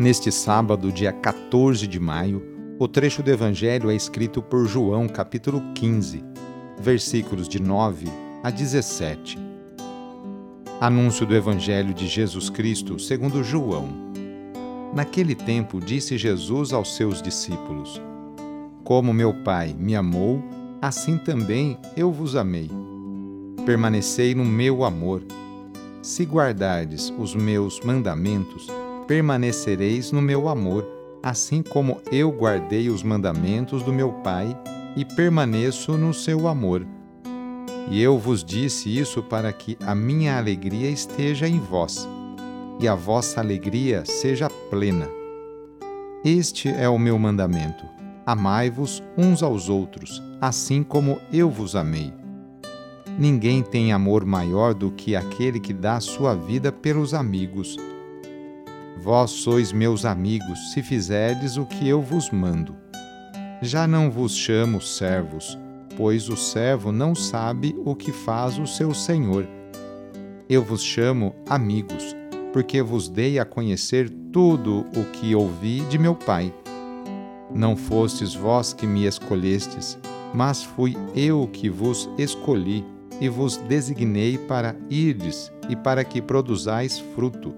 Neste sábado, dia 14 de maio, o trecho do Evangelho é escrito por João, capítulo 15, versículos de 9 a 17. Anúncio do Evangelho de Jesus Cristo segundo João Naquele tempo, disse Jesus aos seus discípulos: Como meu Pai me amou, assim também eu vos amei. Permanecei no meu amor. Se guardardes os meus mandamentos, permanecereis no meu amor, assim como eu guardei os mandamentos do meu Pai e permaneço no seu amor. E eu vos disse isso para que a minha alegria esteja em vós e a vossa alegria seja plena. Este é o meu mandamento: amai-vos uns aos outros, assim como eu vos amei. Ninguém tem amor maior do que aquele que dá sua vida pelos amigos. Vós sois meus amigos se fizerdes o que eu vos mando. Já não vos chamo servos, pois o servo não sabe o que faz o seu senhor. Eu vos chamo amigos porque vos dei a conhecer tudo o que ouvi de meu Pai. Não fostes vós que me escolhestes, mas fui eu que vos escolhi e vos designei para irdes e para que produzais fruto,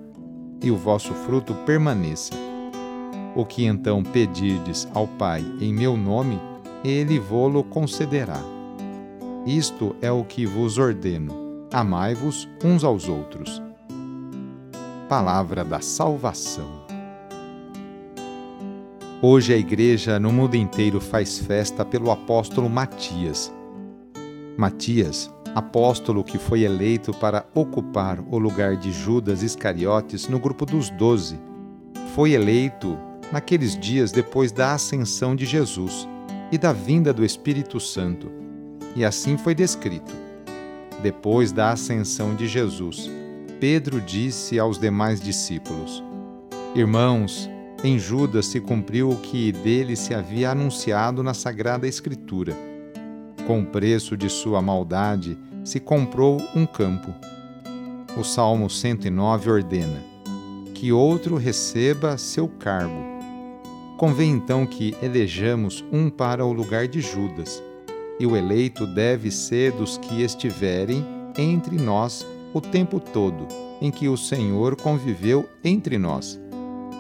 e o vosso fruto permaneça. O que então pedirdes ao Pai em meu nome, ele vô-lo concederá. Isto é o que vos ordeno: amai-vos uns aos outros palavra da salvação. Hoje a Igreja no mundo inteiro faz festa pelo apóstolo Matias. Matias, apóstolo que foi eleito para ocupar o lugar de Judas Iscariotes no grupo dos doze, foi eleito naqueles dias depois da ascensão de Jesus e da vinda do Espírito Santo. E assim foi descrito. Depois da ascensão de Jesus, Pedro disse aos demais discípulos: Irmãos, em Judas se cumpriu o que dele se havia anunciado na Sagrada Escritura. Com o preço de sua maldade se comprou um campo. O Salmo 109 ordena: Que outro receba seu cargo. Convém então que elejamos um para o lugar de Judas, e o eleito deve ser dos que estiverem entre nós o tempo todo em que o Senhor conviveu entre nós,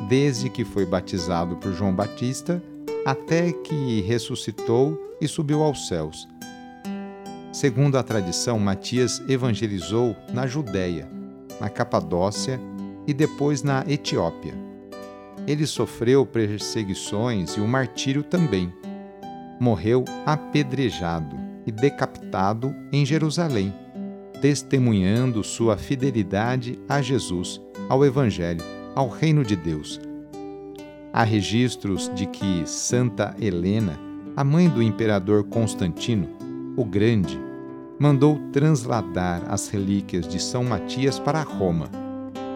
desde que foi batizado por João Batista até que ressuscitou e subiu aos céus. Segundo a tradição, Matias evangelizou na Judéia, na Capadócia e depois na Etiópia. Ele sofreu perseguições e o martírio também. Morreu apedrejado e decapitado em Jerusalém testemunhando sua fidelidade a Jesus, ao Evangelho, ao Reino de Deus. Há registros de que Santa Helena, a mãe do imperador Constantino, o Grande, mandou transladar as relíquias de São Matias para Roma,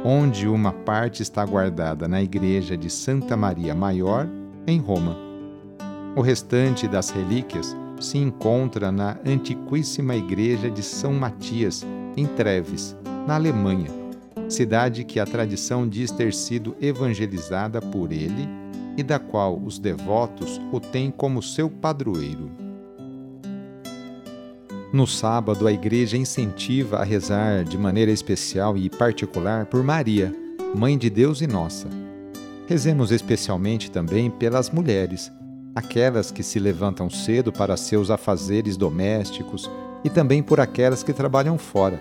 onde uma parte está guardada na igreja de Santa Maria Maior, em Roma. O restante das relíquias se encontra na antiquíssima igreja de São Matias, em Treves, na Alemanha, cidade que a tradição diz ter sido evangelizada por ele e da qual os devotos o têm como seu padroeiro. No sábado, a igreja incentiva a rezar de maneira especial e particular por Maria, Mãe de Deus e nossa. Rezemos especialmente também pelas mulheres, aquelas que se levantam cedo para seus afazeres domésticos e também por aquelas que trabalham fora.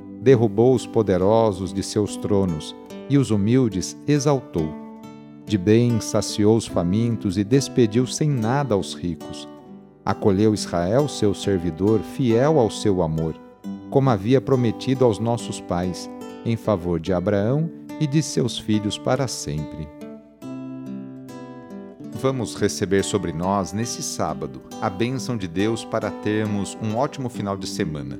derrubou os poderosos de seus tronos e os humildes exaltou. De bem saciou os famintos e despediu sem nada aos ricos. Acolheu Israel, seu servidor, fiel ao seu amor, como havia prometido aos nossos pais em favor de Abraão e de seus filhos para sempre. Vamos receber sobre nós, nesse sábado, a bênção de Deus para termos um ótimo final de semana.